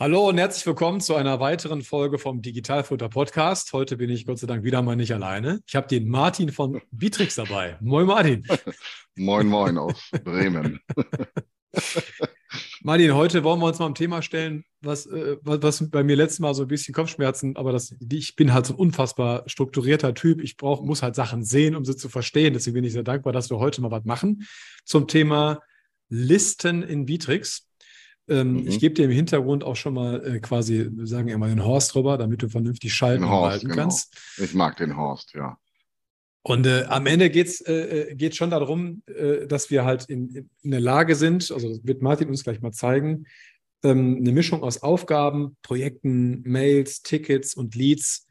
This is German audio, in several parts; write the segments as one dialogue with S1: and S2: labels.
S1: Hallo und herzlich willkommen zu einer weiteren Folge vom Digitalfutter Podcast. Heute bin ich Gott sei Dank wieder mal nicht alleine. Ich habe den Martin von Bitrix dabei. Moin Martin.
S2: moin moin aus Bremen.
S1: Martin, heute wollen wir uns mal ein Thema stellen, was, äh, was bei mir letztes Mal so ein bisschen Kopfschmerzen, aber das, ich bin halt so ein unfassbar strukturierter Typ. Ich brauch, muss halt Sachen sehen, um sie zu verstehen. Deswegen bin ich sehr dankbar, dass wir heute mal was machen zum Thema Listen in Bitrix. Ähm, mhm. Ich gebe dir im Hintergrund auch schon mal äh, quasi, wir sagen immer den Horst drüber, damit du vernünftig schalten und halten genau. kannst.
S2: Ich mag den Horst, ja.
S1: Und äh, am Ende geht es äh, äh schon darum, äh, dass wir halt in, in der Lage sind, also das wird Martin uns gleich mal zeigen, ähm, eine Mischung aus Aufgaben, Projekten, Mails, Tickets und Leads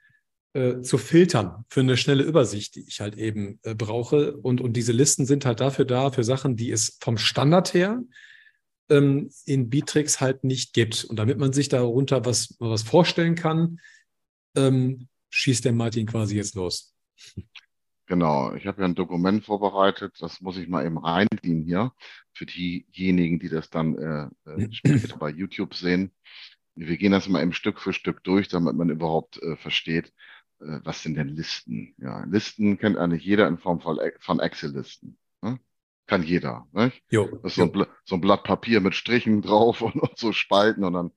S1: äh, zu filtern für eine schnelle Übersicht, die ich halt eben äh, brauche. Und, und diese Listen sind halt dafür da, für Sachen, die es vom Standard her ähm, in Bitrix halt nicht gibt. Und damit man sich darunter was, was vorstellen kann, ähm, schießt der Martin quasi jetzt los.
S2: Genau, ich habe ja ein Dokument vorbereitet, das muss ich mal eben reinziehen hier für diejenigen, die das dann äh, äh später bei YouTube sehen. Wir gehen das mal eben Stück für Stück durch, damit man überhaupt äh, versteht, äh, was sind denn Listen. Ja, Listen kennt eigentlich jeder in Form von Excel-Listen. Ne? Kann jeder. Nicht? Jo, das ist so ein, so ein, Blatt Papier mit Strichen drauf und, und so Spalten und dann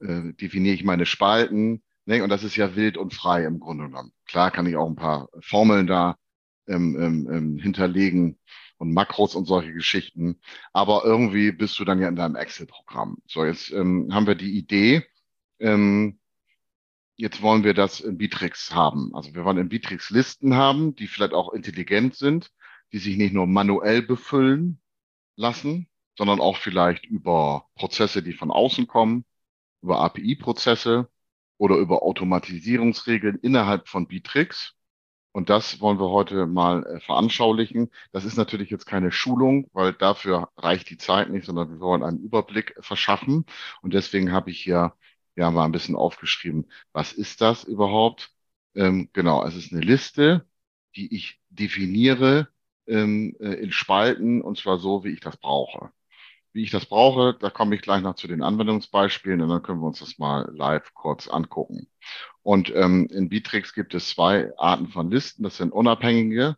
S2: äh, definiere ich meine Spalten. Ne? Und das ist ja wild und frei im Grunde genommen. Klar kann ich auch ein paar Formeln da ähm, ähm, ähm, hinterlegen und Makros und solche Geschichten. Aber irgendwie bist du dann ja in deinem Excel-Programm. So, jetzt ähm, haben wir die Idee, ähm, jetzt wollen wir das in Bitrix haben. Also wir wollen in Bitrix Listen haben, die vielleicht auch intelligent sind die sich nicht nur manuell befüllen lassen, sondern auch vielleicht über Prozesse, die von außen kommen, über API-Prozesse oder über Automatisierungsregeln innerhalb von Bitrix. Und das wollen wir heute mal äh, veranschaulichen. Das ist natürlich jetzt keine Schulung, weil dafür reicht die Zeit nicht, sondern wir wollen einen Überblick verschaffen. Und deswegen habe ich hier ja mal ein bisschen aufgeschrieben, was ist das überhaupt? Ähm, genau, es ist eine Liste, die ich definiere ähm, äh, in Spalten und zwar so, wie ich das brauche. Wie ich das brauche, da komme ich gleich noch zu den Anwendungsbeispielen und dann können wir uns das mal live kurz angucken. Und ähm, in Bitrix gibt es zwei Arten von Listen. Das sind unabhängige,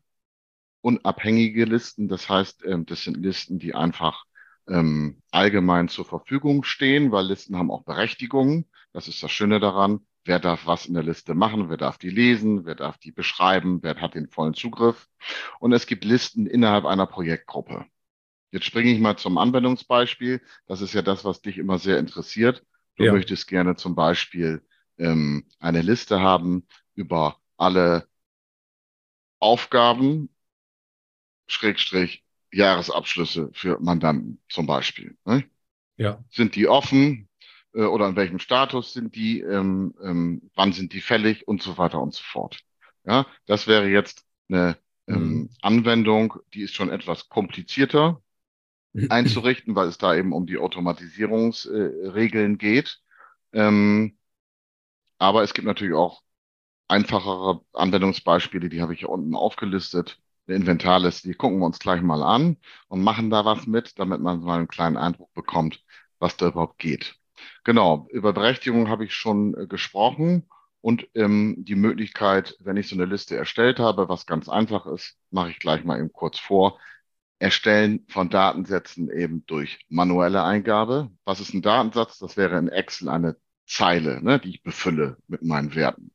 S2: unabhängige Listen. Das heißt, ähm, das sind Listen, die einfach ähm, allgemein zur Verfügung stehen, weil Listen haben auch Berechtigungen. Das ist das Schöne daran. Wer darf was in der Liste machen? Wer darf die lesen? Wer darf die beschreiben? Wer hat den vollen Zugriff? Und es gibt Listen innerhalb einer Projektgruppe. Jetzt springe ich mal zum Anwendungsbeispiel. Das ist ja das, was dich immer sehr interessiert. Du ja. möchtest gerne zum Beispiel ähm, eine Liste haben über alle Aufgaben, Schrägstrich, Jahresabschlüsse für Mandanten zum Beispiel. Ne? Ja. Sind die offen? Äh, oder in welchem Status sind die, ähm, ähm, wann sind die fällig und so weiter und so fort. Ja, das wäre jetzt eine ähm, mhm. Anwendung, die ist schon etwas komplizierter einzurichten, weil es da eben um die Automatisierungsregeln äh, geht. Ähm, aber es gibt natürlich auch einfachere Anwendungsbeispiele, die habe ich hier unten aufgelistet. Eine Inventarliste, die gucken wir uns gleich mal an und machen da was mit, damit man mal einen kleinen Eindruck bekommt, was da überhaupt geht. Genau, über Berechtigung habe ich schon äh, gesprochen und ähm, die Möglichkeit, wenn ich so eine Liste erstellt habe, was ganz einfach ist, mache ich gleich mal eben kurz vor. Erstellen von Datensätzen eben durch manuelle Eingabe. Was ist ein Datensatz? Das wäre in Excel eine Zeile, ne, die ich befülle mit meinen Werten.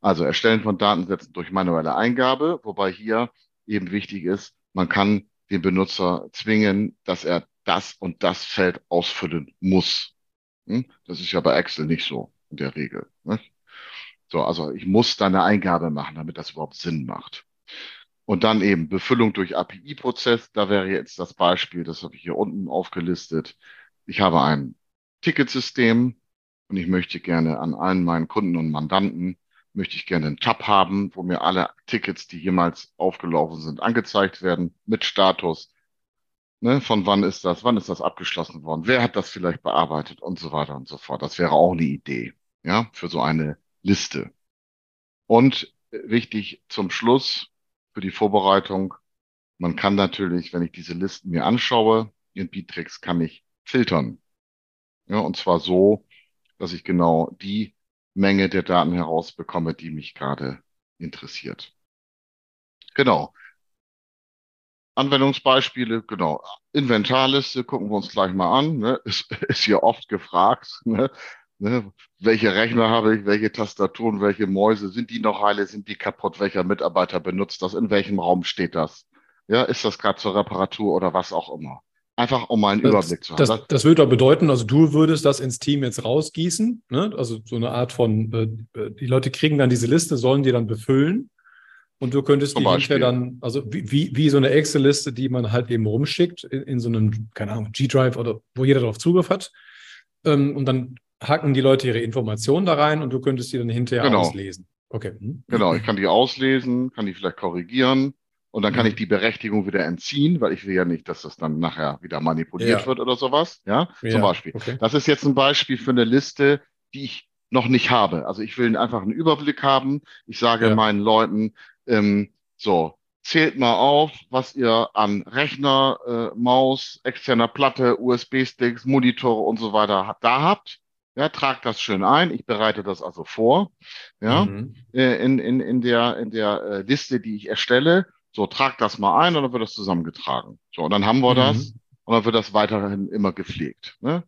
S2: Also Erstellen von Datensätzen durch manuelle Eingabe, wobei hier eben wichtig ist, man kann den Benutzer zwingen, dass er das und das Feld ausfüllen muss. Hm? Das ist ja bei Excel nicht so in der Regel. Ne? So, also ich muss da eine Eingabe machen, damit das überhaupt Sinn macht. Und dann eben Befüllung durch API-Prozess. Da wäre jetzt das Beispiel, das habe ich hier unten aufgelistet. Ich habe ein Ticketsystem und ich möchte gerne an allen meinen Kunden und Mandanten, möchte ich gerne einen Tab haben, wo mir alle Tickets, die jemals aufgelaufen sind, angezeigt werden mit Status. Ne, von wann ist das, wann ist das abgeschlossen worden, wer hat das vielleicht bearbeitet und so weiter und so fort. Das wäre auch eine Idee, ja, für so eine Liste. Und wichtig zum Schluss für die Vorbereitung, man kann natürlich, wenn ich diese Listen mir anschaue, in Bittrex kann ich filtern. Ja, und zwar so, dass ich genau die Menge der Daten herausbekomme, die mich gerade interessiert. Genau. Anwendungsbeispiele, genau. Inventarliste gucken wir uns gleich mal an. Ne? Ist, ist hier oft gefragt. Ne? Ne? Welche Rechner habe ich, welche Tastaturen, welche Mäuse, sind die noch heile, sind die kaputt, welcher Mitarbeiter benutzt das, in welchem Raum steht das? Ja, ist das gerade zur Reparatur oder was auch immer? Einfach um mal einen
S1: das,
S2: Überblick zu haben.
S1: Das, das würde auch bedeuten, also du würdest das ins Team jetzt rausgießen, ne? also so eine Art von, äh, die Leute kriegen dann diese Liste, sollen die dann befüllen und du könntest die hinterher dann, also wie, wie so eine Excel-Liste, die man halt eben rumschickt in, in so einem, keine Ahnung, G-Drive oder wo jeder darauf Zugriff hat. Ähm, und dann hacken die Leute ihre Informationen da rein und du könntest die dann hinterher
S2: Genau.
S1: auslesen. Okay. Hm.
S2: Genau, ich kann die auslesen, kann die vielleicht korrigieren und dann kann ich die Berechtigung wieder entziehen, weil ich will ja nicht, dass das dann nachher wieder manipuliert
S1: Ja.
S2: wird oder sowas. Ja,
S1: Ja,
S2: zum Beispiel.
S1: Okay.
S2: Das ist jetzt ein Beispiel für eine Liste, die ich noch nicht habe. Also ich will einfach einen Überblick haben. Ich sage
S1: Ja.
S2: meinen Leuten, ähm, so, zählt mal auf, was ihr an Rechner, äh, Maus, externer Platte, USB-Sticks, Monitore und so weiter da habt. Ja, tragt das schön ein. Ich bereite das also vor. Ja
S1: Mhm.
S2: äh, in, in, in der, in der äh, Liste, die ich erstelle. So, trag das mal ein und dann wird das zusammengetragen. So, und dann haben wir
S1: Mhm.
S2: das und dann wird das weiterhin immer gepflegt. Ne?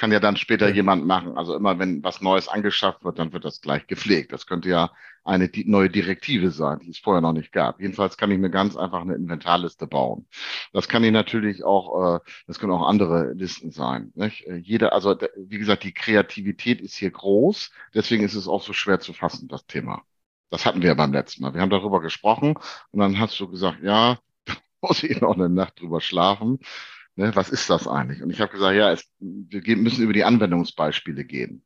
S2: Kann ja dann später
S1: Ja.
S2: jemand machen. Also immer, wenn was Neues angeschafft wird, dann wird das gleich gepflegt. Das könnte ja eine neue Direktive sein, die es vorher noch nicht gab. Jedenfalls kann ich mir ganz einfach eine Inventarliste bauen. Das kann ich natürlich auch, äh, das können auch andere Listen sein. Nicht? Äh, Jeder, also wie gesagt, die Kreativität ist hier groß. Deswegen ist es auch so schwer zu fassen, das Thema. Das hatten wir ja beim letzten Mal. Wir haben darüber gesprochen und dann hast du gesagt, ja, da muss ich noch eine Nacht drüber schlafen. Ne, was ist das eigentlich? Und ich habe gesagt, ja, es, wir müssen über die Anwendungsbeispiele gehen.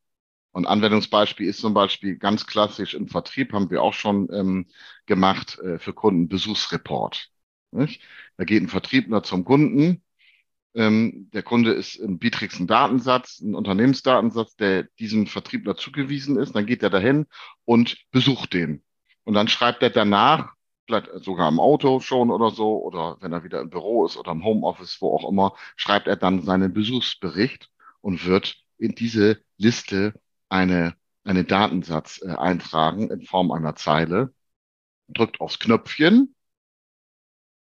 S2: Und Anwendungsbeispiel ist zum Beispiel ganz klassisch im Vertrieb, haben wir auch schon ähm, gemacht äh, für Kunden Besuchsreport. Nicht? Da geht ein Vertriebler zum Kunden. Ähm, der Kunde ist im ein Datensatz, ein Unternehmensdatensatz, der diesem Vertriebler zugewiesen ist. Dann geht er dahin und besucht den. Und dann schreibt er danach, vielleicht sogar im Auto schon oder so, oder wenn er wieder im Büro ist oder im Homeoffice, wo auch immer, schreibt er dann seinen Besuchsbericht und wird in diese Liste eine, einen Datensatz äh, eintragen in Form einer Zeile, drückt aufs Knöpfchen,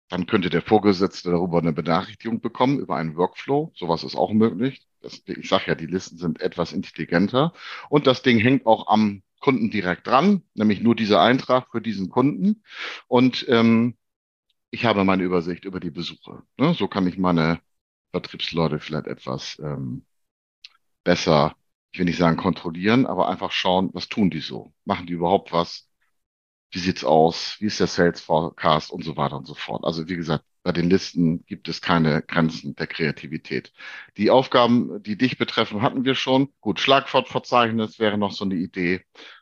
S2: dann könnte der Vorgesetzte darüber eine Benachrichtigung bekommen über einen Workflow. Sowas ist auch möglich. Das, ich sage ja, die Listen sind etwas intelligenter. Und das Ding hängt auch am Kunden direkt dran, nämlich nur dieser Eintrag für diesen Kunden. Und ähm, ich habe meine Übersicht über die Besuche. Ne? So kann ich meine Vertriebsleute vielleicht etwas ähm, besser, ich will nicht sagen kontrollieren, aber einfach schauen, was tun die so? Machen die überhaupt was? Wie sieht's aus? Wie ist der Sales Forecast und so weiter und so fort? Also wie gesagt, bei den Listen gibt es keine Grenzen der Kreativität. Die Aufgaben, die dich betreffen, hatten wir schon. Gut, Schlagwortverzeichnis wäre noch so eine Idee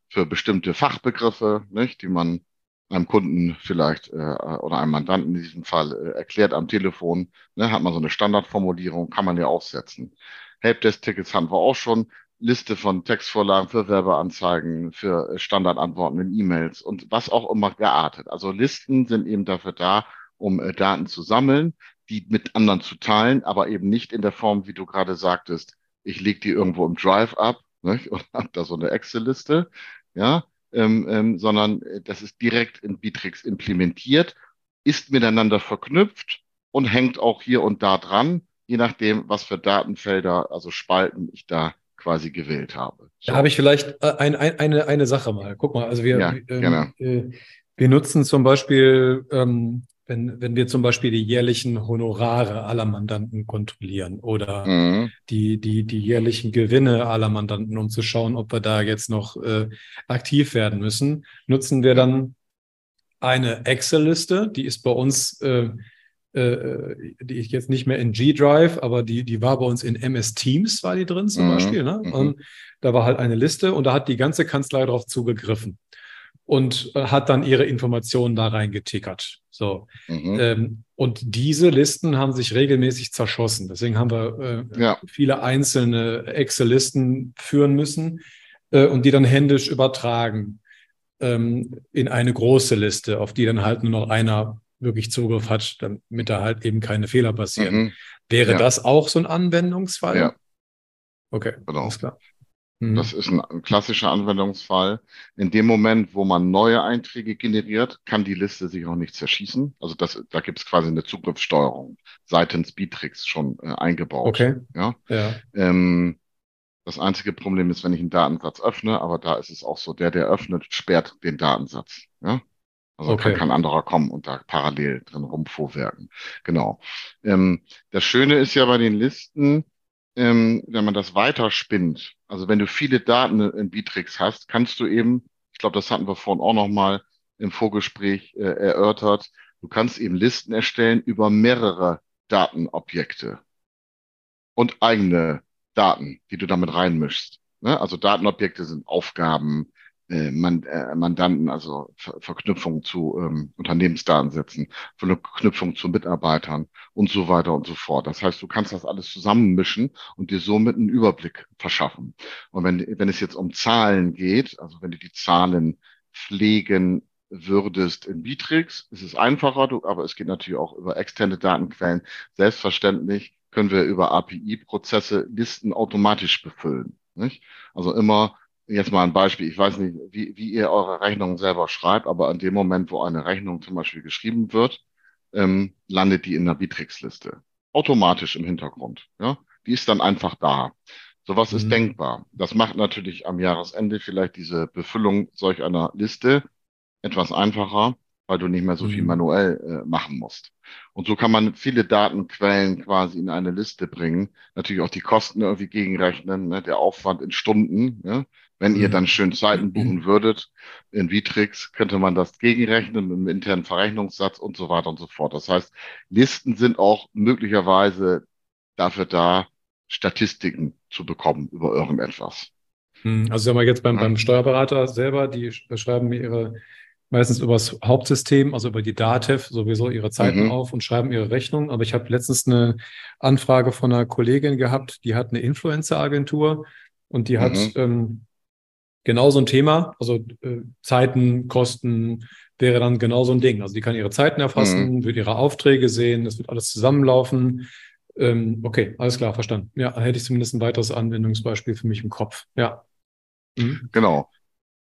S2: für bestimmte Fachbegriffe, nicht, die man einem Kunden vielleicht äh, oder einem Mandanten in diesem Fall äh, erklärt am Telefon. Ne, hat man so eine Standardformulierung, kann man ja aufsetzen. Helpdesk-Tickets haben wir auch schon. Liste von Textvorlagen für Werbeanzeigen, für Standardantworten in E-Mails und was auch immer geartet. Also Listen sind eben dafür da, um äh, Daten zu sammeln, die mit anderen zu teilen, aber eben nicht in der Form, wie du gerade sagtest, ich lege die irgendwo im Drive ab nicht? und habe da so eine Excel-Liste, ja, ähm, ähm, sondern äh, das ist direkt in Bitrix implementiert, ist miteinander verknüpft und hängt auch hier und da dran, je nachdem, was für Datenfelder, also Spalten ich da quasi gewählt habe.
S1: Da habe ich vielleicht äh, ein, ein, eine, eine Sache mal. Guck mal, also wir,
S2: Ja,
S1: ähm,
S2: gerne.
S1: äh, wir nutzen zum Beispiel, ähm, wenn, wenn wir zum Beispiel die jährlichen Honorare aller Mandanten kontrollieren oder
S2: Mhm.
S1: die, die, die jährlichen Gewinne aller Mandanten, um zu schauen, ob wir da jetzt noch äh, aktiv werden müssen, nutzen wir dann eine Excel-Liste, die ist bei uns äh, äh, die ich jetzt nicht mehr in G-Drive, aber die, die war bei uns in MS Teams, war die drin zum
S2: Mhm,
S1: Beispiel. Ne?
S2: mhm.
S1: Und da war halt eine Liste und da hat die ganze Kanzlei drauf zugegriffen und äh, hat dann ihre Informationen da reingetickert. So.
S2: Mhm.
S1: Ähm, und diese Listen haben sich regelmäßig zerschossen. Deswegen haben wir äh,
S2: Ja.
S1: viele einzelne Excel-Listen führen müssen äh, und die dann händisch übertragen ähm, in eine große Liste, auf die dann halt nur noch einer wirklich Zugriff hat, damit da halt eben keine Fehler passieren.
S2: Mhm.
S1: Wäre
S2: Ja.
S1: das auch so ein Anwendungsfall?
S2: Ja.
S1: Okay,
S2: Genau.
S1: alles klar. Mhm.
S2: Das ist ein, ein klassischer Anwendungsfall. In dem Moment, wo man neue Einträge generiert, kann die Liste sich auch nicht zerschießen. Also das, da gibt es quasi eine Zugriffssteuerung seitens Bitrix schon äh, eingebaut.
S1: okay,
S2: Ja.
S1: ja.
S2: Ähm, das einzige Problem ist, wenn ich einen Datensatz öffne, aber da ist es auch so, der, der öffnet, sperrt den Datensatz. Ja? Also
S1: Okay.
S2: kann kein anderer kommen und da parallel drin rumfuhrwerken. Genau. Ähm, das Schöne ist ja bei den Listen, ähm, wenn man das weiterspinnt, also wenn du viele Daten in Bitrix hast, kannst du eben, ich glaube, das hatten wir vorhin auch nochmal im Vorgespräch äh, erörtert, du kannst eben Listen erstellen über mehrere Datenobjekte und eigene Daten, die du damit reinmischst. Ne? Also Datenobjekte sind Aufgaben, Man, äh, Mandanten, also Ver Verknüpfung zu ähm, Unternehmensdatensätzen, Verknüpfung zu Mitarbeitern und so weiter und so fort. Das heißt, du kannst das alles zusammenmischen und dir somit einen Überblick verschaffen. Und wenn, wenn es jetzt um Zahlen geht, also wenn du die Zahlen pflegen würdest in Bitrix, ist es einfacher, du, aber es geht natürlich auch über externe Datenquellen. Selbstverständlich können wir über API-Prozesse Listen automatisch befüllen. Nicht? Also immer, jetzt mal ein Beispiel, ich weiß nicht, wie, wie ihr eure Rechnungen selber schreibt, aber an dem Moment, wo eine Rechnung zum Beispiel geschrieben wird, ähm, landet die in der Bitrix-Liste. Automatisch im Hintergrund. Ja? Die ist dann einfach da. Sowas
S1: Mhm.
S2: ist denkbar. Das macht natürlich am Jahresende vielleicht diese Befüllung solch einer Liste etwas einfacher, weil du nicht mehr so viel
S1: Mhm.
S2: manuell äh, machen musst. Und so kann man viele Datenquellen quasi in eine Liste bringen. Natürlich auch die Kosten irgendwie gegenrechnen, ne? der Aufwand in Stunden. Ne? Wenn ihr
S1: Mhm.
S2: dann schön Zeiten buchen würdet in Vitrix, könnte man das gegenrechnen mit einem internen Verrechnungssatz und so weiter und so fort. Das heißt, Listen sind auch möglicherweise dafür da, Statistiken zu bekommen über irgendetwas.
S1: Hm, Also sagen wir jetzt beim, beim Steuerberater selber, die sch- schreiben mir ihre meistens übers Hauptsystem, also über die DATEV sowieso ihre Zeiten
S2: Mhm.
S1: auf und schreiben ihre Rechnung. Aber ich habe letztens eine Anfrage von einer Kollegin gehabt, die hat eine Influencer-Agentur und die hat
S2: Mhm.
S1: ähm, genau so ein Thema, also äh, Zeiten, Kosten wäre dann genau so ein Ding. Also die kann ihre Zeiten erfassen, wird ihre Aufträge sehen, das wird alles zusammenlaufen. Ähm, okay, alles klar, verstanden. Ja, hätte ich zumindest ein weiteres Anwendungsbeispiel für mich im Kopf. Ja. Mhm.
S2: Genau.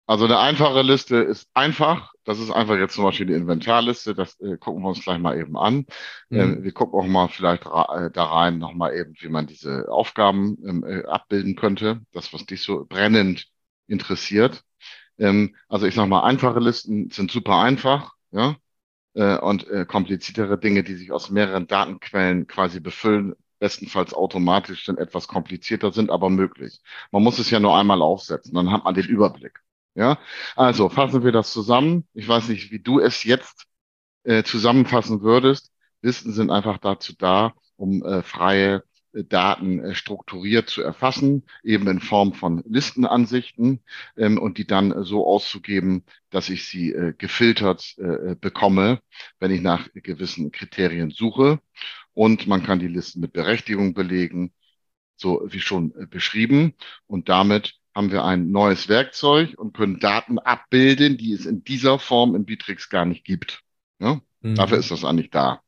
S2: Also eine einfache Liste ist einfach. Das ist einfach jetzt zum Beispiel die Inventarliste. Das äh, gucken wir uns gleich mal eben an. Ähm,
S1: Mhm.
S2: wir gucken auch mal vielleicht äh, da rein nochmal eben, wie man diese Aufgaben ähm, äh, abbilden könnte. Das, was dich so brennend interessiert. Ähm, also ich sag mal, einfache Listen sind super einfach, ja. Äh, und äh, kompliziertere Dinge, die sich aus mehreren Datenquellen quasi befüllen, bestenfalls automatisch dann etwas komplizierter sind, aber möglich. Man muss es ja nur einmal aufsetzen, dann hat man den Überblick. Ja, also fassen wir das zusammen. Ich weiß nicht, wie du es jetzt äh, zusammenfassen würdest. Listen sind einfach dazu da, um äh, freie Daten äh, strukturiert zu erfassen, eben in Form von Listenansichten ähm, und die dann äh, so auszugeben, dass ich sie äh, gefiltert äh, bekomme, wenn ich nach gewissen Kriterien suche. Und man kann die Listen mit Berechtigung belegen, so wie schon äh, beschrieben. Und damit haben wir ein neues Werkzeug und können Daten abbilden, die es in dieser Form in Bitrix gar nicht gibt. Ja?
S1: Mhm.
S2: Dafür ist das eigentlich da.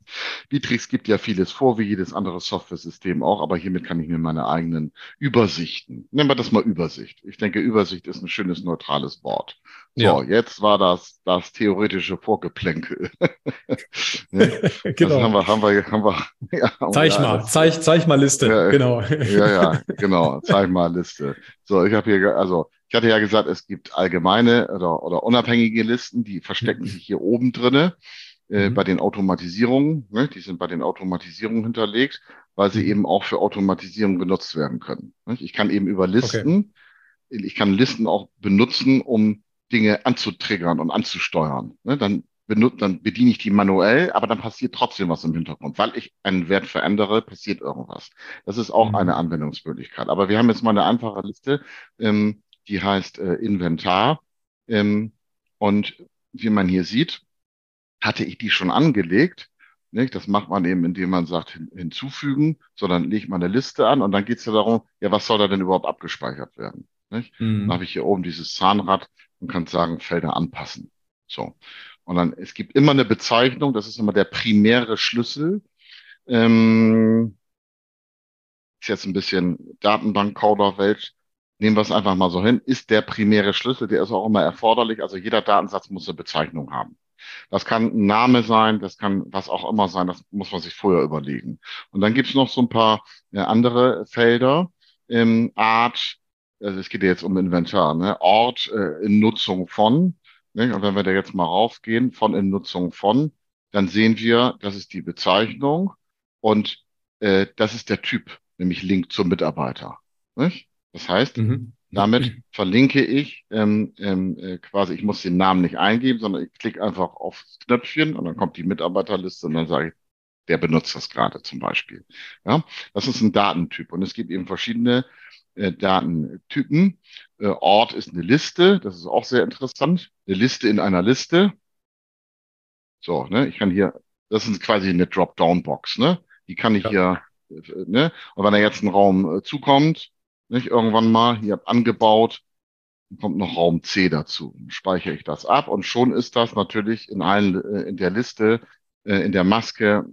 S2: Bitrix gibt ja vieles vor, wie jedes andere Software-System auch, aber hiermit kann ich mir meine eigenen Übersichten, nennen wir das mal Übersicht. Ich denke, Übersicht ist ein schönes, neutrales Wort. So,
S1: Ja.
S2: jetzt war das das theoretische Vorgeplänkel. ne?
S1: genau.
S2: Das haben wir, haben wir, haben wir. Ja, haben
S1: Zeig
S2: wir
S1: mal,
S2: alles-
S1: zeig, zeig mal Liste.
S2: Ja,
S1: genau.
S2: ja, ja, genau. Zeig mal Liste. So, ich habe hier, also ich hatte ja gesagt, es gibt allgemeine oder, oder unabhängige Listen, die verstecken sich hier oben drinne äh,
S1: Mhm.
S2: bei den Automatisierungen. Ne? Die sind bei den Automatisierungen hinterlegt, weil sie
S1: Mhm.
S2: eben auch für Automatisierung genutzt werden können. Nicht? Ich kann eben über Listen, ich kann Listen auch benutzen, um Dinge anzutriggern und anzusteuern. Ne? Dann dann bediene ich die manuell, aber dann passiert trotzdem was im Hintergrund. Weil ich einen Wert verändere, passiert irgendwas. Das ist auch
S1: Mhm.
S2: eine Anwendungsmöglichkeit. Aber wir haben jetzt mal eine einfache Liste, ähm, die heißt äh, Inventar. Ähm, und wie man hier sieht, hatte ich die schon angelegt. Nicht? Das macht man eben, indem man sagt, hin, hinzufügen, sondern legt man eine Liste an und dann geht es ja darum, ja, was soll da denn überhaupt abgespeichert werden? Nicht?
S1: Mhm.
S2: Dann habe ich hier oben dieses Zahnrad und kann sagen, Felder anpassen. So. Und dann, es gibt immer eine Bezeichnung, das ist immer der primäre Schlüssel. Ähm, ist jetzt ein bisschen Datenbank-Coder-Welt. Nehmen wir es einfach mal so hin. Ist der primäre Schlüssel, der ist auch immer erforderlich. Also jeder Datensatz muss eine Bezeichnung haben. Das kann ein Name sein, das kann was auch immer sein, das muss man sich vorher überlegen. Und dann gibt es noch so ein paar äh, andere Felder. Ähm, Art, also es geht ja jetzt um Inventar, ne? Ort äh, in Nutzung von. Ne? Und wenn wir da jetzt mal raufgehen, von in Nutzung von, dann sehen wir, das ist die Bezeichnung und äh, das ist der Typ, nämlich Link zum Mitarbeiter. Nicht? Das heißt,
S1: Mhm.
S2: damit verlinke ich ähm, ähm, äh, quasi, ich muss den Namen nicht eingeben, sondern ich klicke einfach aufs Knöpfchen und dann kommt die Mitarbeiterliste und dann sage ich, der benutzt das gerade zum Beispiel. Ja, das ist ein Datentyp und es gibt eben verschiedene äh, Datentypen. Äh, Ort ist eine Liste, das ist auch sehr interessant. Eine Liste in einer Liste. So, ne, ich kann hier, das ist quasi eine Dropdown-Box, ne? Die kann ich hier, äh, ne? Und wenn da jetzt ein Raum äh, zukommt, nicht irgendwann mal, hier angebaut, kommt noch Raum C dazu. Dann speichere ich das ab und schon ist das natürlich in allen, äh, in der Liste, äh, in der Maske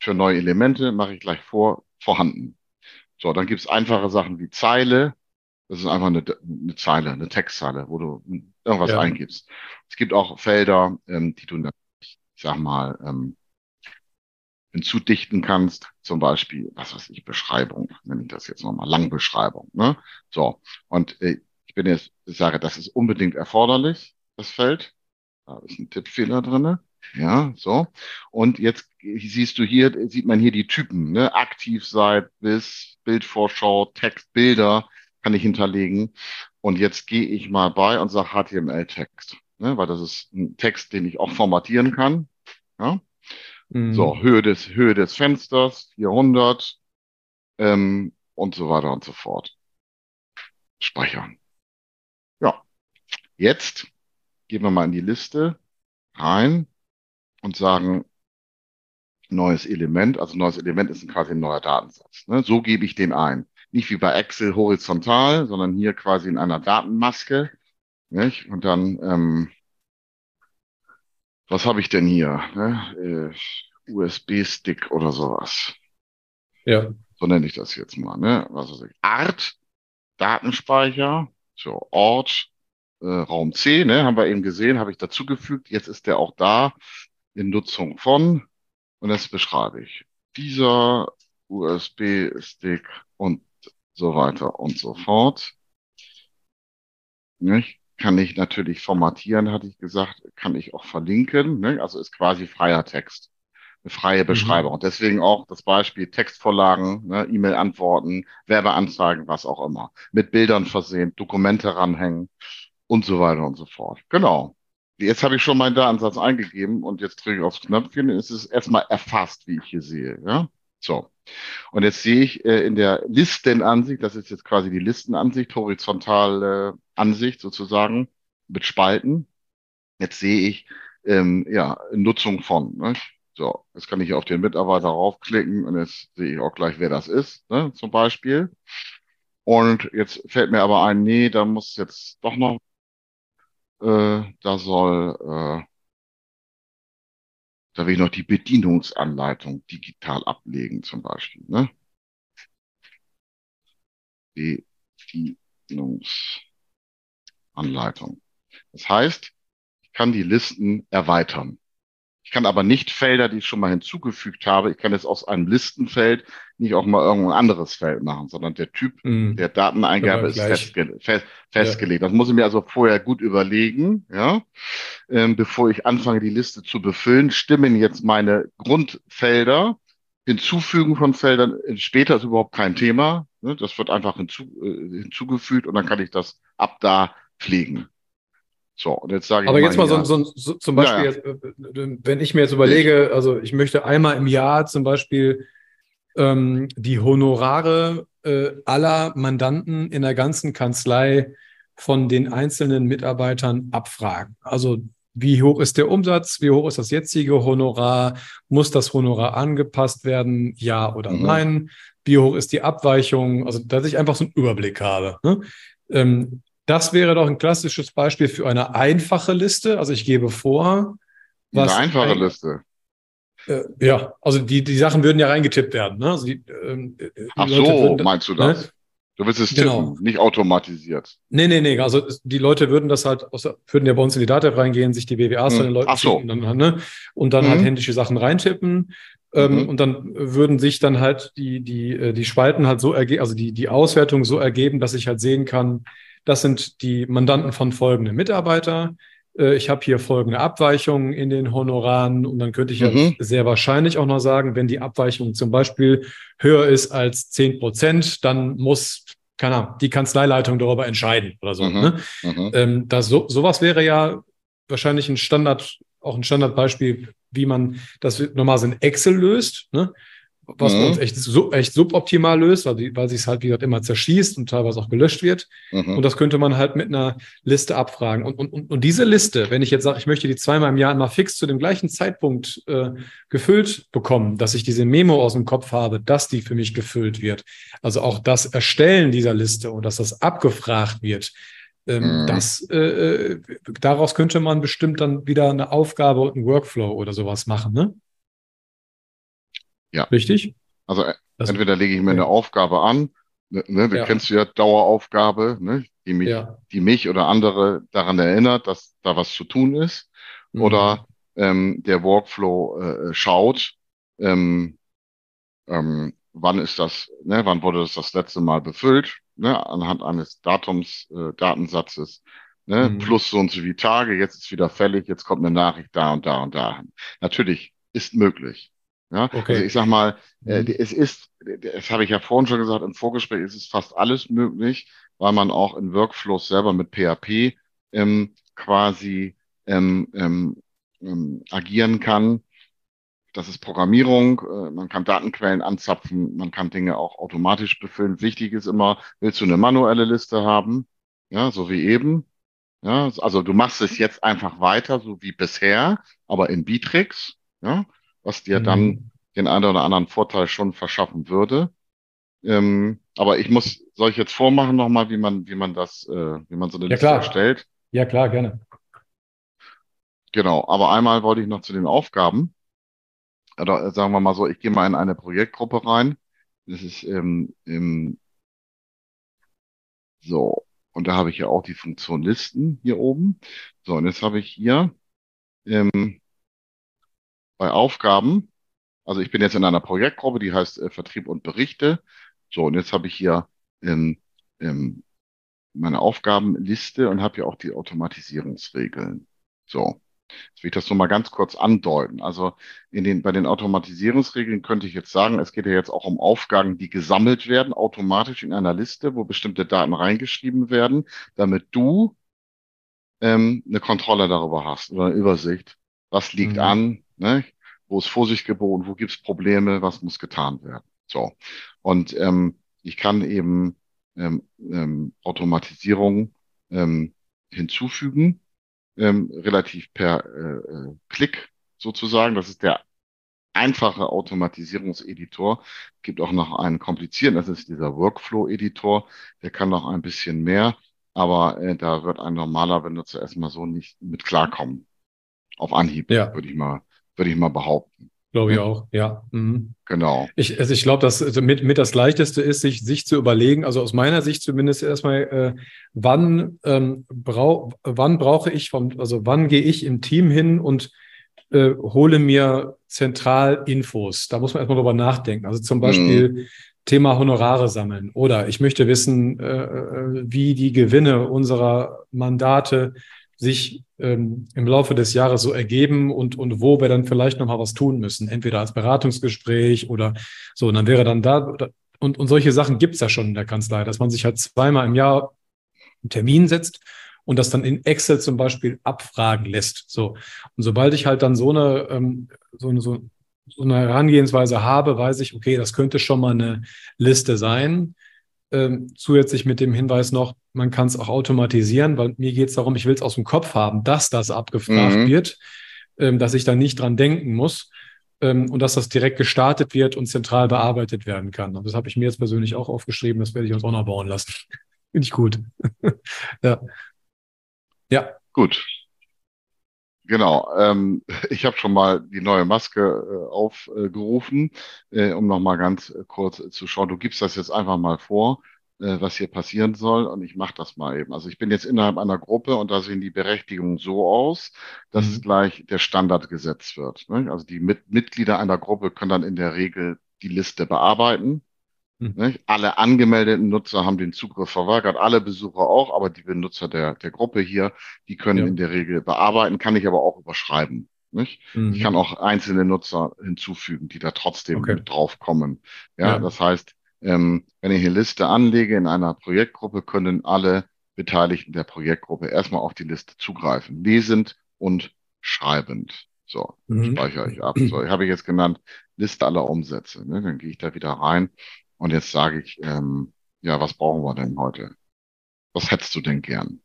S2: für neue Elemente, mache ich gleich vor, vorhanden. So, dann gibt's einfache Sachen wie Zeile. Das ist einfach eine, eine Zeile, eine Textzeile, wo du irgendwas
S1: Ja.
S2: eingibst. Es gibt auch Felder, ähm, die du, ich sag mal, ähm, hinzudichten kannst, zum Beispiel, was weiß ich, Beschreibung, nenne ich das jetzt nochmal, Langbeschreibung. Ne? So, und äh, ich bin jetzt, ich sage, das ist unbedingt erforderlich, das Feld. Da ist ein Tippfehler drinne. Ja, so. Und jetzt siehst du hier, sieht man hier die Typen, ne? Aktiv seit bis Bildvorschau, Text, Bilder kann ich hinterlegen. Und jetzt gehe ich mal bei und sage HTML-Text, ne? Weil das ist ein Text, den ich auch formatieren kann. Ja?
S1: Mhm.
S2: So, Höhe des, Höhe des Fensters, 400, ähm, und so weiter und so fort. Speichern. Ja. Jetzt gehen wir mal in die Liste rein und sagen, neues Element. Also neues Element ist quasi ein neuer Datensatz. Ne? So gebe ich den ein. Nicht wie bei Excel horizontal, sondern hier quasi in einer Datenmaske. Nicht? Und dann, ähm, was habe ich denn hier? Ne? Äh, USB-Stick oder sowas.
S1: Ja.
S2: So nenne ich das jetzt mal. Ne? Was weiß ich. Art, Datenspeicher, so Ort, äh, Raum C, ne? haben wir eben gesehen, habe ich dazugefügt. Jetzt ist der auch da in Nutzung von. Und das beschreibe ich. Dieser USB-Stick und so weiter und so fort. Nicht? Kann ich natürlich formatieren, hatte ich gesagt, kann ich auch verlinken. Ne? Also ist quasi freier Text. Eine freie Beschreibung. Und deswegen auch das Beispiel Textvorlagen, ne? E-Mail-Antworten, Werbeanzeigen, was auch immer. Mit Bildern versehen, Dokumente ranhängen und so weiter und so fort. Genau. Jetzt habe ich schon meinen Datensatz eingegeben und jetzt drücke ich aufs Knöpfchen und es ist erstmal erfasst, wie ich hier sehe. Ja? So. Und jetzt sehe ich äh, in der Listenansicht, das ist jetzt quasi die Listenansicht, horizontale Ansicht sozusagen mit Spalten. Jetzt sehe ich ähm, ja Nutzung von. Ne? So, jetzt kann ich auf den Mitarbeiter raufklicken und jetzt sehe ich auch gleich, wer das ist, ne? zum Beispiel. Und jetzt fällt mir aber ein, nee, da muss jetzt doch noch äh, da soll, äh, da will ich noch die Bedienungsanleitung digital ablegen, zum Beispiel. Ne? Bedienungsanleitung. Das heißt, ich kann die Listen erweitern. Ich kann aber nicht Felder, die ich schon mal hinzugefügt habe, ich kann jetzt aus einem Listenfeld nicht auch mal irgendein anderes Feld machen, sondern der Typ
S1: Mhm.
S2: der Dateneingabe ist festge fest festgelegt. Das muss ich mir also vorher gut überlegen, ja, ähm, bevor ich anfange, die Liste zu befüllen. Stimmen jetzt meine Grundfelder, Hinzufügen von Feldern äh, später ist überhaupt kein Thema. Ne? Das wird einfach hinzu, äh, hinzugefügt und dann kann ich das ab da pflegen. So, und jetzt sage ich
S1: Aber
S2: mal
S1: jetzt mal so, so, so zum Beispiel,
S2: Ja,
S1: Jetzt, äh, wenn ich mir jetzt überlege, also ich möchte einmal im Jahr zum Beispiel ähm, die Honorare äh, aller Mandanten in der ganzen Kanzlei von den einzelnen Mitarbeitern abfragen. Also wie hoch ist der Umsatz? Wie hoch ist das jetzige Honorar? Muss das Honorar angepasst werden? Ja oder
S2: Mhm.
S1: nein? Wie hoch ist die Abweichung? Also, dass ich einfach so einen Überblick habe. Ne? Ähm, das wäre doch ein klassisches Beispiel für eine einfache Liste. Also ich gebe vor, was
S2: eine einfache
S1: ein-
S2: Liste.
S1: äh, ja, also die, die Sachen würden ja reingetippt werden. Ne? Also die, ähm, äh, die
S2: Ach
S1: Leute
S2: so,
S1: würden,
S2: meinst du das?
S1: ne?
S2: Du willst es tippen,
S1: Genau.
S2: nicht automatisiert.
S1: Nee, nee, nee. Also die Leute würden das halt, aus, würden ja bei uns in die Daten reingehen, sich die BWAs von
S2: Hm.
S1: den Leuten
S2: Ach so.
S1: und dann, ne? und dann halt
S2: Mhm.
S1: händische Sachen reintippen. Ähm,
S2: Mhm.
S1: Und dann würden sich dann halt die, die, äh, die Spalten halt so ergeben, also die, die Auswertung so ergeben, dass ich halt sehen kann, das sind die Mandanten von folgenden Mitarbeiter. Äh, Ich habe hier folgende Abweichungen in den Honoraren und dann könnte ich ja
S2: Mhm.
S1: sehr wahrscheinlich auch noch sagen, wenn die Abweichung zum Beispiel höher ist als 10 Prozent, dann muss, keine Ahnung, die Kanzleileitung darüber entscheiden oder so.
S2: Mhm.
S1: Ne?
S2: Mhm.
S1: Ähm, das, so, sowas wäre ja wahrscheinlich ein Standard, auch ein Standardbeispiel, wie man das normalerweise in Excel löst, ne? Was
S2: Mhm.
S1: uns echt, echt suboptimal löst, weil, die- weil sich es halt, wie gesagt, immer zerschießt und teilweise auch gelöscht wird.
S2: Mhm.
S1: Und das könnte man halt mit einer Liste abfragen. Und, und, und, und diese Liste, wenn ich jetzt sage, ich möchte die zweimal im Jahr mal fix zu dem gleichen Zeitpunkt äh, gefüllt bekommen, dass ich diese Memo aus dem Kopf habe, dass die für mich gefüllt wird. Also auch das Erstellen dieser Liste und dass das abgefragt wird. Ähm,
S2: Mhm.
S1: Das, äh, äh, daraus könnte man bestimmt dann wieder eine Aufgabe und einen Workflow oder sowas machen, ne?
S2: Ja.
S1: Richtig?
S2: Also äh,
S1: Also,
S2: entweder lege ich mir eine Aufgabe an, ne, ne, du
S1: Ja.
S2: kennst du ja Daueraufgabe, ne, die mich,
S1: ja.
S2: die mich oder andere daran erinnert, dass da was zu tun ist.
S1: Mhm.
S2: Oder ähm, der Workflow äh, schaut, ähm, ähm, wann ist das, ne, wann wurde das das letzte Mal befüllt, ne, anhand eines Datums, äh, Datensatzes, ne,
S1: Mhm.
S2: plus so und so wie Tage, jetzt ist wieder fällig, jetzt kommt eine Nachricht da und da und da. Natürlich ist möglich. Ja,
S1: Okay.
S2: also ich sag mal, äh,
S1: Mhm.
S2: es ist, das habe ich ja vorhin schon gesagt im Vorgespräch, es ist fast alles möglich, weil man auch in Workflows selber mit PHP ähm, quasi ähm, ähm, ähm, agieren kann. Das ist Programmierung, äh, man kann Datenquellen anzapfen, man kann Dinge auch automatisch befüllen. Wichtig ist immer, willst du eine manuelle Liste haben? Ja, so wie eben. Ja, also du machst es jetzt einfach weiter, so wie bisher, aber in Bitrix, ja, was dir dann
S1: Mhm.
S2: den einen oder anderen Vorteil schon verschaffen würde. Ähm, aber ich muss, soll ich jetzt vormachen nochmal, wie man, wie man das, äh, wie man so eine
S1: Ja,
S2: Liste
S1: klar.
S2: erstellt?
S1: Ja, klar, gerne.
S2: Genau, aber einmal wollte ich noch zu den Aufgaben. Oder äh, sagen wir mal so, ich gehe mal in eine Projektgruppe rein. Das ist ähm, im, so, und da habe ich ja auch die Funktion Listen hier oben. So, und jetzt habe ich hier ähm, bei Aufgaben, also ich bin jetzt in einer Projektgruppe, die heißt äh, Vertrieb und Berichte. So, und jetzt habe ich hier ähm, ähm, meine Aufgabenliste und habe hier auch die Automatisierungsregeln. So. Jetzt will ich das nur mal ganz kurz andeuten. Also in den, bei den Automatisierungsregeln könnte ich jetzt sagen, es geht ja jetzt auch um Aufgaben, die gesammelt werden, automatisch in einer Liste, wo bestimmte Daten reingeschrieben werden, damit du ähm, eine Kontrolle darüber hast oder eine Übersicht. Was liegt
S1: Mhm.
S2: an, ne? Wo ist Vorsicht geboten, wo gibt es Probleme, was muss getan werden. So. Und ähm, ich kann eben ähm, ähm, Automatisierung ähm, hinzufügen ähm, relativ per äh, äh, Klick sozusagen. Das ist der einfache Automatisierungseditor. Gibt auch noch einen komplizierten, das ist dieser Workflow-Editor. Der kann noch ein bisschen mehr, aber äh, da wird ein normaler Benutzer erstmal so nicht mit klarkommen. Auf Anhieb,
S1: Ja.
S2: würde ich mal, würde ich mal behaupten.
S1: Glaube ich
S2: Ja.
S1: auch, ja. Mhm.
S2: Genau.
S1: Ich, also ich glaube, dass also mit, mit das Leichteste ist, sich, sich zu überlegen, also aus meiner Sicht zumindest erstmal, äh, wann, ähm, brau, wann brauche ich vom, also wann gehe ich im Team hin und äh, hole mir zentral Infos. Da muss man erstmal drüber nachdenken. Also zum Beispiel Thema Honorare sammeln oder ich möchte wissen, äh, äh, wie die Gewinne unserer Mandate sich ähm, im Laufe des Jahres so ergeben und, und wo wir dann vielleicht nochmal was tun müssen, entweder als Beratungsgespräch oder so. Und dann wäre dann da, und, und solche Sachen gibt's ja schon in der Kanzlei, dass man sich halt zweimal im Jahr einen Termin setzt und das dann in Excel zum Beispiel abfragen lässt. So. Und sobald ich halt dann so eine, ähm, so eine, so eine Herangehensweise habe, weiß ich, okay, das könnte schon mal eine Liste sein. Ähm, zusätzlich mit dem Hinweis noch, man kann es auch automatisieren, weil mir geht es darum, ich will es aus dem Kopf haben, dass das abgefragt mhm. wird, ähm, dass ich da nicht dran denken muss ähm, und dass das direkt gestartet wird und zentral bearbeitet werden kann. Und das habe ich mir jetzt persönlich auch aufgeschrieben, das werde ich uns auch noch bauen lassen. Finde ich gut. ja.
S2: Ja. Gut. Genau. Ähm, ich habe schon mal die neue Maske äh, aufgerufen, äh, um nochmal ganz äh, kurz zu schauen. Du gibst das jetzt einfach mal vor, äh, was hier passieren soll und ich mache das mal eben. Also ich bin jetzt innerhalb einer Gruppe und da sehen die Berechtigungen so aus, dass mhm. es gleich der Standard gesetzt wird. Ne? Also die Mit Mitglieder einer Gruppe können dann in der Regel die Liste bearbeiten. Mhm. Alle angemeldeten Nutzer haben den Zugriff verweigert, alle Besucher auch, aber die Benutzer der, der Gruppe hier, die können ja. in der Regel bearbeiten, kann ich aber auch überschreiben. Mhm. Ich kann auch einzelne Nutzer hinzufügen, die da trotzdem okay. mit drauf kommen. Ja, ja. das heißt, ähm, wenn ich eine Liste anlege in einer Projektgruppe, können alle Beteiligten der Projektgruppe erstmal auf die Liste zugreifen, lesend und schreibend. So, mhm. speichere ich ab. So, habe ich jetzt genannt, Liste aller Umsätze. Ne? Dann gehe ich da wieder rein und jetzt sage ich, ähm, ja, was brauchen wir denn heute? Was hättest du denn gern?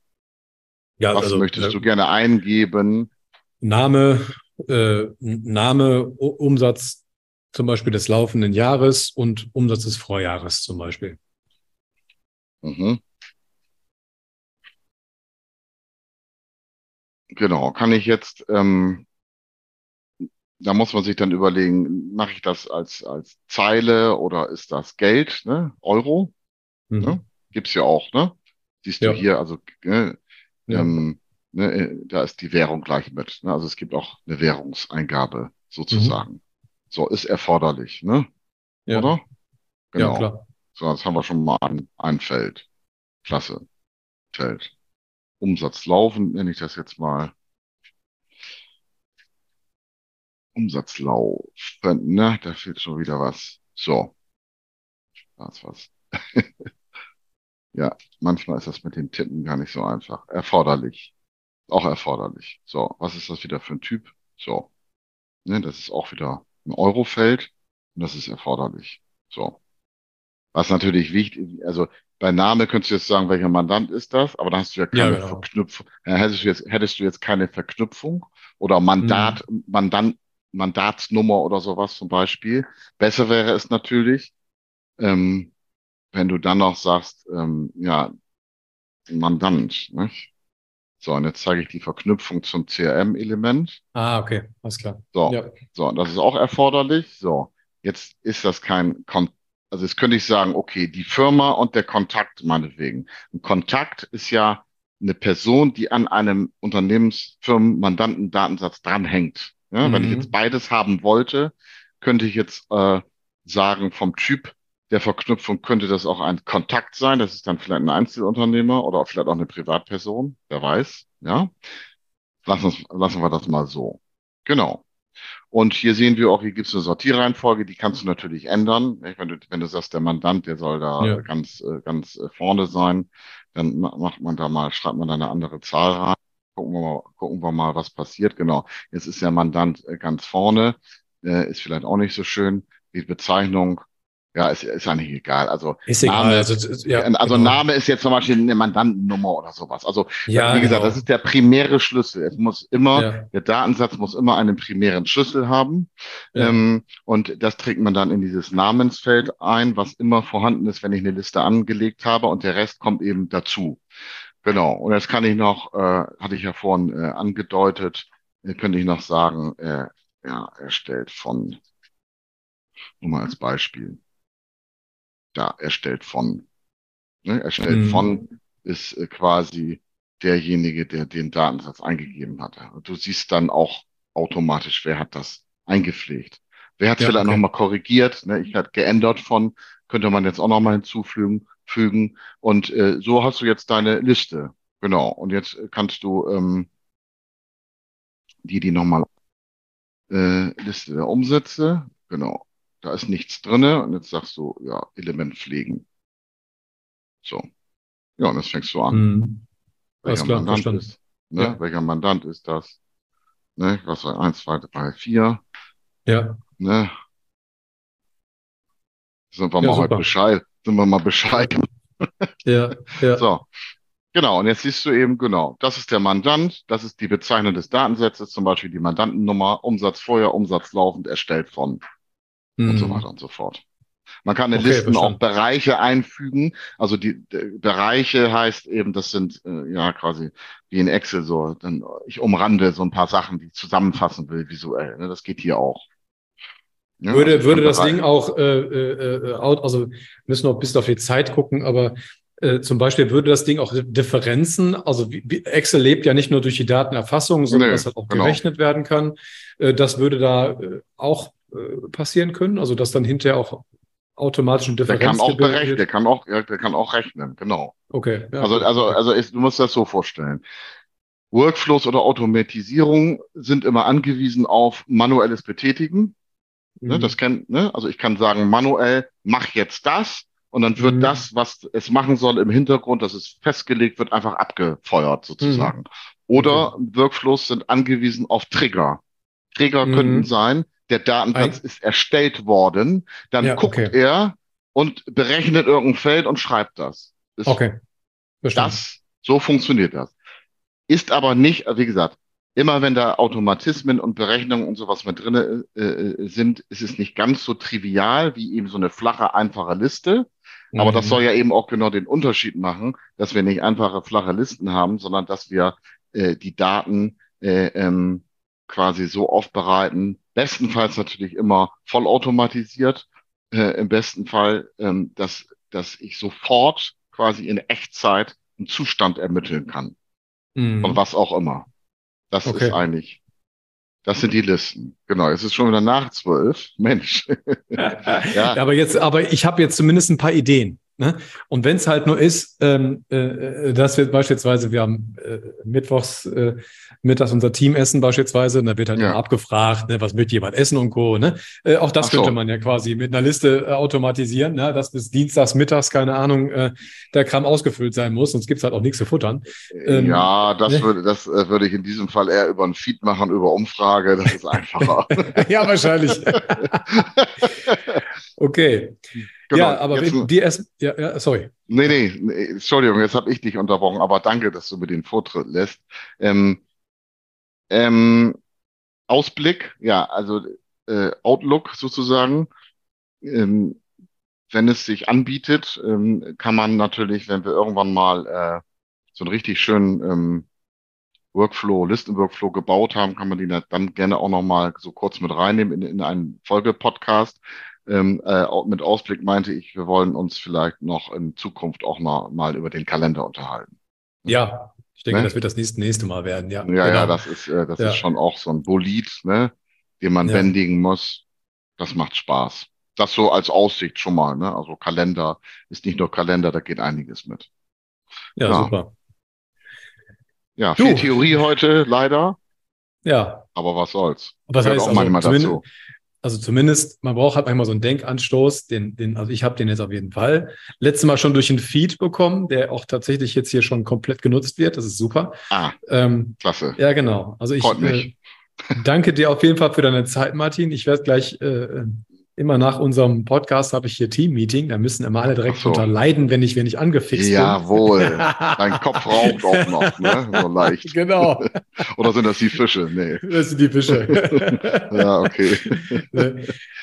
S2: Ja, was also, möchtest äh, du gerne eingeben?
S1: Name, äh, Name, Umsatz zum Beispiel des laufenden Jahres und Umsatz des Vorjahres zum Beispiel. Mhm.
S2: Genau, kann ich jetzt ähm, da muss man sich dann überlegen, mache ich das als, als Zeile oder ist das Geld, ne? Euro? Mhm. Ne? Gibt's ja auch, ne? Siehst ja. du hier, also ne, ja. ähm, ne, äh, da ist die Währung gleich mit. Ne? Also es gibt auch eine Währungseingabe sozusagen. Mhm. So ist erforderlich, ne? Ja. Oder? Genau. Ja, klar. So, jetzt haben wir schon mal ein, ein Feld. Klasse. Feld. Umsatz laufen, nenne ich das jetzt mal. Umsatzlauf. Ne, da fehlt schon wieder was. So. Da ist was. ja, manchmal ist das mit dem Tippen gar nicht so einfach. Erforderlich. Auch erforderlich. So, was ist das wieder für ein Typ? So. Ne, das ist auch wieder ein Eurofeld und das ist erforderlich. So. Was natürlich wichtig, also bei Name könntest du jetzt sagen, welcher Mandant ist das, aber da hast du ja keine ja, genau. Verknüpfung. Hättest du jetzt, hättest du jetzt keine Verknüpfung oder Mandat, mhm. Mandant, Mandatsnummer oder sowas zum Beispiel. Besser wäre es natürlich, ähm, wenn du dann noch sagst, ähm, ja, Mandant. Nicht? So, und jetzt zeige ich die Verknüpfung zum CRM-Element.
S1: Ah, okay, alles klar.
S2: So, ja. so, das ist auch erforderlich. So, jetzt ist das kein, Kon also jetzt könnte ich sagen, okay, die Firma und der Kontakt meinetwegen. Ein Kontakt ist ja eine Person, die an einem Unternehmensfirmen-Mandanten-Datensatz dranhängt. Ja, mhm. Wenn ich jetzt mhm. beides haben wollte, könnte ich jetzt äh, sagen, vom Typ der Verknüpfung könnte das auch ein Kontakt sein. Das ist dann vielleicht ein Einzelunternehmer oder vielleicht auch eine Privatperson. Wer weiß. Ja. Lassen, lassen wir das mal so. Genau. Und hier sehen wir auch, hier gibt es eine Sortierreihenfolge, die kannst du natürlich ändern. Wenn du, wenn du sagst, der Mandant, der soll da ja. ganz, äh, ganz äh, vorne sein, dann macht man da mal, schreibt man da eine andere Zahl rein. Gucken wir mal, gucken wir mal, was passiert. Genau. Jetzt ist der Mandant äh, ganz vorne. Ist vielleicht auch nicht so schön. Die Bezeichnung ja, ist, ist eigentlich egal. Also,
S1: ist egal.
S2: Name, also, ja, also genau. Name ist jetzt zum Beispiel eine Mandantennummer oder sowas. Also, ja, wie gesagt, genau. das ist der primäre Schlüssel. Es muss immer, ja. der Datensatz muss immer einen primären Schlüssel haben. Ähm, und das trägt man dann in dieses Namensfeld ein, was immer vorhanden ist, wenn ich eine Liste angelegt habe und der Rest kommt eben dazu. Genau. Und jetzt kann ich noch, äh, hatte ich ja vorhin äh, angedeutet, äh, könnte ich noch sagen, äh, ja, erstellt von, nur mal als Beispiel da erstellt von. Ne? Erstellt mhm. von ist äh, quasi derjenige, der den Datensatz eingegeben hat. Du siehst dann auch automatisch, wer hat das eingepflegt. Wer hat es ja, vielleicht okay. nochmal korrigiert? Ne? Ich hatte geändert von, könnte man jetzt auch nochmal hinzufügen. Fügen. Und äh, so hast du jetzt deine Liste. Genau. Und jetzt kannst du ähm, die, die nochmal äh, Liste der Umsätze. Genau da ist nichts drinne und jetzt sagst du, ja, Element pflegen. So. Ja, und jetzt fängst du an. Mhm. welcher
S1: klar,
S2: Mandant
S1: verstanden.
S2: ist. Ne?
S1: Ja.
S2: Welcher Mandant ist das? Ne? Was war eins, zwei, drei, vier?
S1: Ja,
S2: Ne? Sind wir
S1: Ja,
S2: mal heute
S1: super.
S2: Bescheid. Sind wir mal Bescheid.
S1: ja, ja.
S2: So. Genau, und jetzt siehst du eben, genau, das ist der Mandant, das ist die Bezeichnung des Datensatzes, zum Beispiel die Mandantennummer, Umsatz vorher, Umsatz laufend, erstellt von und so
S1: Mhm.
S2: weiter und so fort. Man kann in
S1: Okay,
S2: Listen auch. Bereiche einfügen. Also die, die Bereiche heißt eben, das sind äh, ja quasi wie in Excel so. Dann ich umrande so ein paar Sachen, die ich zusammenfassen will visuell. Ne? Das geht hier auch. Ja, also
S1: Würde,
S2: ich
S1: würde das
S2: Bereich-
S1: Ding auch, äh, äh, äh, out- also müssen noch bis auf die Zeit gucken, aber äh, zum Beispiel würde das Ding auch Differenzen, also wie, Excel lebt ja nicht nur durch die Datenerfassung, sondern
S2: Nee,
S1: dass halt auch
S2: genau.
S1: gerechnet werden kann. Äh, das würde da äh, auch äh, passieren können, also dass dann hinterher auch automatisch eine
S2: Der
S1: Differenz
S2: kann auch berechnen, der kann auch, der kann auch rechnen, genau.
S1: Okay. ja,
S2: Also, also, also ist, du musst das so vorstellen. Workflows oder Automatisierung sind immer angewiesen auf manuelles Betätigen. Ne,
S1: Mhm.
S2: das kennt, ne? Also ich kann sagen, manuell, mach jetzt das und dann wird
S1: Mhm.
S2: das, was es machen soll im Hintergrund, das ist festgelegt, wird einfach abgefeuert sozusagen.
S1: Mhm.
S2: Oder Workflows sind angewiesen auf Trigger. Trigger
S1: Mhm.
S2: könnten sein, der Datensatz ist erstellt worden, dann
S1: Ja,
S2: guckt
S1: okay.
S2: er und berechnet irgendein Feld und schreibt das. Ist
S1: Okay. Verstanden.
S2: das, so funktioniert das. Ist aber nicht, wie gesagt, immer wenn da Automatismen und Berechnungen und sowas mit drinne äh, äh, sind, ist es nicht ganz so trivial wie eben so eine flache, einfache Liste. Aber das
S1: Mhm.
S2: soll ja eben auch genau den Unterschied machen, dass wir nicht einfache, flache Listen haben, sondern dass wir äh, die Daten äh, ähm, quasi so aufbereiten, bestenfalls natürlich immer vollautomatisiert, äh, im besten Fall, ähm, dass, dass ich sofort quasi in Echtzeit einen Zustand ermitteln kann,
S1: Mhm.
S2: von was auch immer. Das
S1: Okay.
S2: ist eigentlich, das sind die Listen. Genau, es ist schon wieder nach zwölf. Mensch.
S1: Ja. Aber jetzt, aber ich habe jetzt zumindest ein paar Ideen. Ne? Und wenn es halt nur ist, ähm, äh, dass wir beispielsweise, wir haben äh, mittwochs äh, mittags unser Teamessen beispielsweise, und da wird halt
S2: Ja.
S1: immer abgefragt, ne, was möchte jemand essen und Co. Ne? Äh, auch das
S2: Ach
S1: könnte man ja quasi mit einer Liste äh, automatisieren, ne? dass bis dienstags mittags, keine Ahnung, äh, der Kram ausgefüllt sein muss, sonst gibt's halt auch nichts zu futtern. Ähm,
S2: ja, das
S1: ne?
S2: würde, das äh, würde ich in diesem Fall eher über ein Feed machen, über Umfrage. Das ist einfacher.
S1: ja, wahrscheinlich. okay.
S2: Genau,
S1: ja, aber wenn die essen, ja, ja, sorry.
S2: Nee, nee, nee, Entschuldigung, jetzt habe ich dich unterbrochen, aber danke, dass du mir den Vortritt lässt. Ähm, ähm, Ausblick, ja, also äh, Outlook sozusagen. Ähm, wenn es sich anbietet, ähm, kann man natürlich, wenn wir irgendwann mal äh, so einen richtig schönen ähm, Workflow, Listenworkflow gebaut haben, kann man die dann gerne auch nochmal so kurz mit reinnehmen in, in einen Folgepodcast. Ähm, äh, mit Ausblick meinte ich, wir wollen uns vielleicht noch in Zukunft auch noch mal über den Kalender unterhalten.
S1: Ja, ich denke,
S2: Ne?
S1: das wird das nächste, nächste Mal werden. Ja,
S2: Ja, ja,
S1: genau.
S2: das ist, äh, das
S1: Ja.
S2: ist schon auch so ein Bolid, ne, den man
S1: Ja.
S2: bändigen muss. Das macht Spaß. Das so als Aussicht schon mal, ne? Also Kalender ist nicht nur Kalender, da geht einiges mit.
S1: ja,
S2: ja.
S1: super.
S2: Ja,
S1: Du.
S2: viel Theorie heute, leider,
S1: Ja,
S2: aber was soll's.
S1: was
S2: Gehört
S1: heißt
S2: auch manchmal
S1: also, zumindest,
S2: dazu.
S1: Also zumindest, man braucht halt manchmal so einen Denkanstoß, den, den, also ich habe den jetzt auf jeden Fall. Letztes Mal schon durch einen Feed bekommen, der auch tatsächlich jetzt hier schon komplett genutzt wird. Das ist super.
S2: Ah,
S1: Ähm,
S2: klasse.
S1: ja, genau. Also ich äh, danke dir auf jeden Fall für deine Zeit, Martin. Ich werde gleich äh, immer nach unserem Podcast habe ich hier Team-Meeting. Da müssen immer alle direkt
S2: so.
S1: drunter leiden, wenn ich, wenn ich angefixt
S2: Jawohl.
S1: bin.
S2: Dein Kopf raucht auch noch, ne? So leicht.
S1: Genau,
S2: Oder sind das die Fische? Nee.
S1: das sind die Fische.
S2: Ja, okay.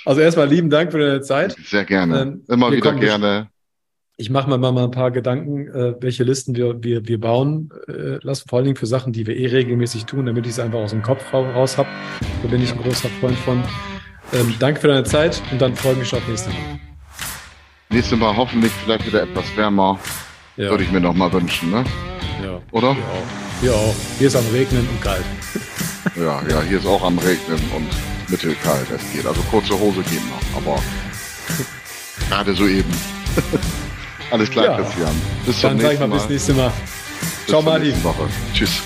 S1: Also erstmal lieben Dank für deine Zeit.
S2: Sehr gerne.
S1: Ähm,
S2: Immer wieder gerne.
S1: Ich mache mir mal ein paar Gedanken, äh, welche Listen wir, wir, wir bauen äh, lassen, vor allen Dingen für Sachen, die wir eh regelmäßig tun, damit ich es einfach aus dem Kopf ra- raus habe. Da bin ich ein großer Freund von. Ähm, danke für deine Zeit und dann freue ich mich schon auf nächste Mal.
S2: Nächstes Mal hoffentlich vielleicht wieder etwas wärmer.
S1: Ja,
S2: Würde ich mir noch mal wünschen, ne?
S1: ja.
S2: Oder?
S1: Hier auch. Hier auch. Hier ist am Regnen und kalt.
S2: Ja, ja, hier ist auch am Regnen und mittelkalt. Es geht. Also kurze Hose geht noch, aber gerade so eben. Alles klar,
S1: Ja.
S2: Christian. Bis zum
S1: Dann sage ich
S2: nächsten
S1: mal bis nächste Mal.
S2: Bis
S1: Ciao, Martin.
S2: nächsten Woche. Tschüss.